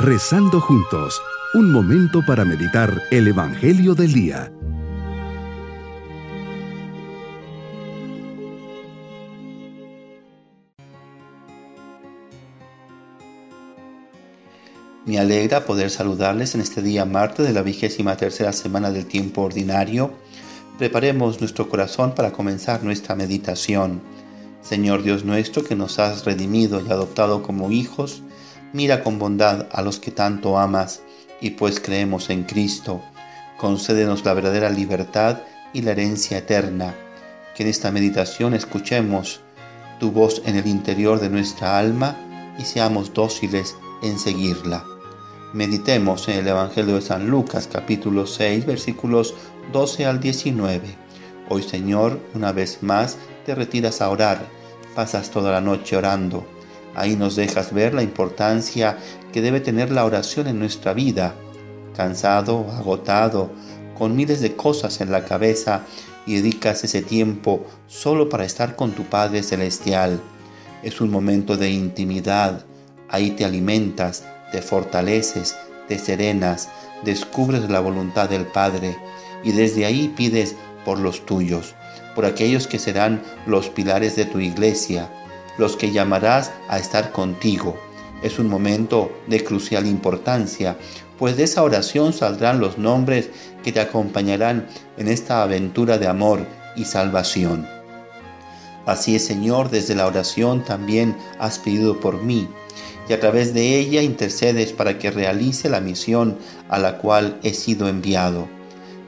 Rezando juntos, un momento para meditar el Evangelio del Día. Me alegra poder saludarles en este día martes de la vigésima tercera semana del tiempo ordinario. Preparemos nuestro corazón para comenzar nuestra meditación. Señor Dios nuestro, que nos has redimido y adoptado como hijos, mira con bondad a los que tanto amas y pues creemos en Cristo. Concédenos la verdadera libertad y la herencia eterna. Que en esta meditación escuchemos tu voz en el interior de nuestra alma y seamos dóciles en seguirla. Meditemos en el Evangelio de San Lucas capítulo 6 versículos 12 al 19. Hoy Señor, una vez más te retiras a orar, pasas toda la noche orando Ahí nos dejas ver la importancia que debe tener la oración en nuestra vida. Cansado, agotado, con miles de cosas en la cabeza y dedicas ese tiempo solo para estar con tu Padre Celestial. Es un momento de intimidad. Ahí te alimentas, te fortaleces, te serenas, descubres la voluntad del Padre y desde ahí pides por los tuyos, por aquellos que serán los pilares de tu iglesia, los que llamarás a estar contigo. Es un momento de crucial importancia, pues de esa oración saldrán los nombres que te acompañarán en esta aventura de amor y salvación. Así es, Señor, desde la oración también has pedido por mí, y a través de ella intercedes para que realice la misión a la cual he sido enviado.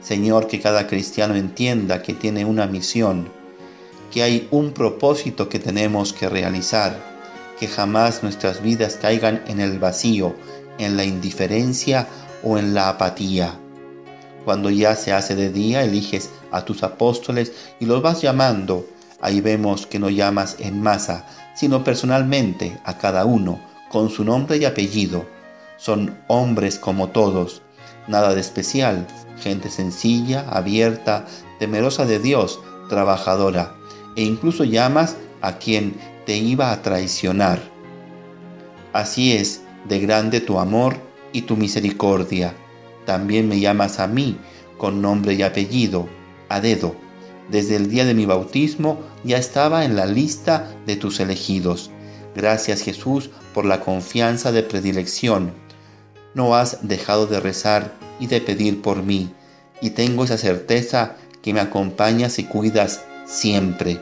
Señor, que cada cristiano entienda que tiene una misión, que hay un propósito que tenemos que realizar, que jamás nuestras vidas caigan en el vacío, en la indiferencia o en la apatía. Cuando ya se hace de día, eliges a tus apóstoles y los vas llamando. Ahí vemos que no llamas en masa, sino personalmente a cada uno, con su nombre y apellido. Son hombres como todos, nada de especial, gente sencilla, abierta, temerosa de Dios, trabajadora e incluso llamas a quien te iba a traicionar. Así es de grande tu amor y tu misericordia. También me llamas a mí con nombre y apellido, a dedo. Desde el día de mi bautismo ya estaba en la lista de tus elegidos. Gracias Jesús por la confianza de predilección. No has dejado de rezar y de pedir por mí, y tengo esa certeza que me acompañas y cuidas siempre.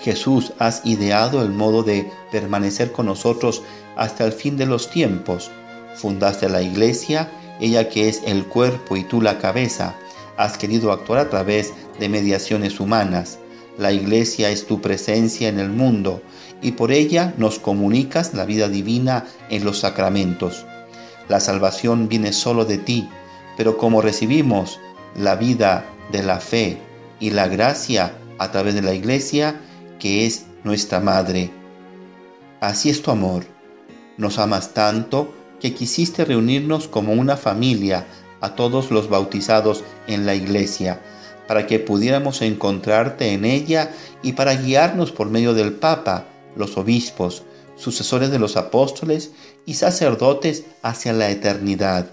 Jesús, has ideado el modo de permanecer con nosotros hasta el fin de los tiempos. Fundaste la iglesia, ella que es el cuerpo y tú la cabeza. Has querido actuar a través de mediaciones humanas. La iglesia es tu presencia en el mundo y por ella nos comunicas la vida divina en los sacramentos. La salvación viene solo de ti, pero como recibimos la vida de la fe y la gracia a través de la iglesia, que es nuestra madre. Así es tu amor. Nos amas tanto que quisiste reunirnos como una familia a todos los bautizados en la iglesia, para que pudiéramos encontrarte en ella y para guiarnos por medio del Papa, los obispos, sucesores de los apóstoles y sacerdotes hacia la eternidad.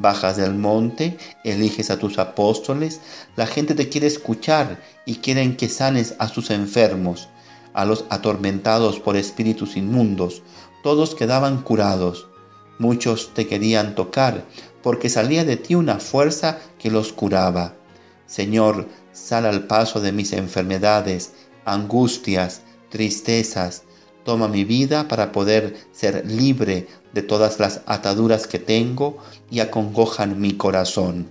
Bajas del monte, eliges a tus apóstoles, la gente te quiere escuchar y quieren que sanes a sus enfermos, a los atormentados por espíritus inmundos. Todos quedaban curados. Muchos te querían tocar, porque salía de ti una fuerza que los curaba. Señor, sal al paso de mis enfermedades, angustias, tristezas, Toma mi vida para poder ser libre de todas las ataduras que tengo y acongojan mi corazón.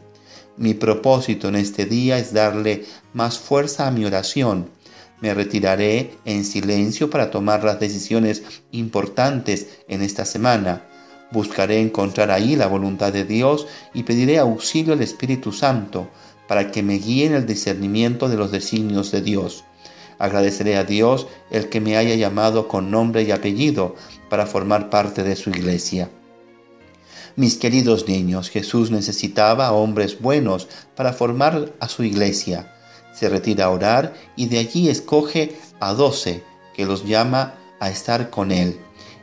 Mi propósito en este día es darle más fuerza a mi oración. Me retiraré en silencio para tomar las decisiones importantes en esta semana. Buscaré encontrar ahí la voluntad de Dios y pediré auxilio al Espíritu Santo para que me guíe en el discernimiento de los designios de Dios. Agradeceré a Dios el que me haya llamado con nombre y apellido para formar parte de su iglesia. Mis queridos niños, Jesús necesitaba hombres buenos para formar a su iglesia. Se retira a orar y de allí escoge a doce que los llama a estar con él.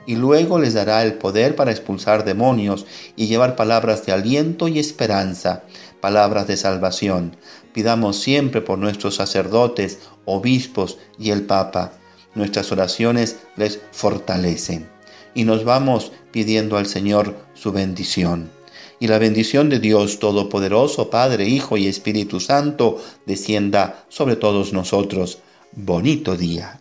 y luego les dará el poder para expulsar demonios y llevar palabras de aliento y esperanza, palabras de salvación. Pidamos siempre por nuestros sacerdotes, obispos y el Papa. Nuestras oraciones les fortalecen. Y nos vamos pidiendo al Señor su bendición. Y la bendición de Dios Todopoderoso, Padre, Hijo y Espíritu Santo, descienda sobre todos nosotros. Bonito día.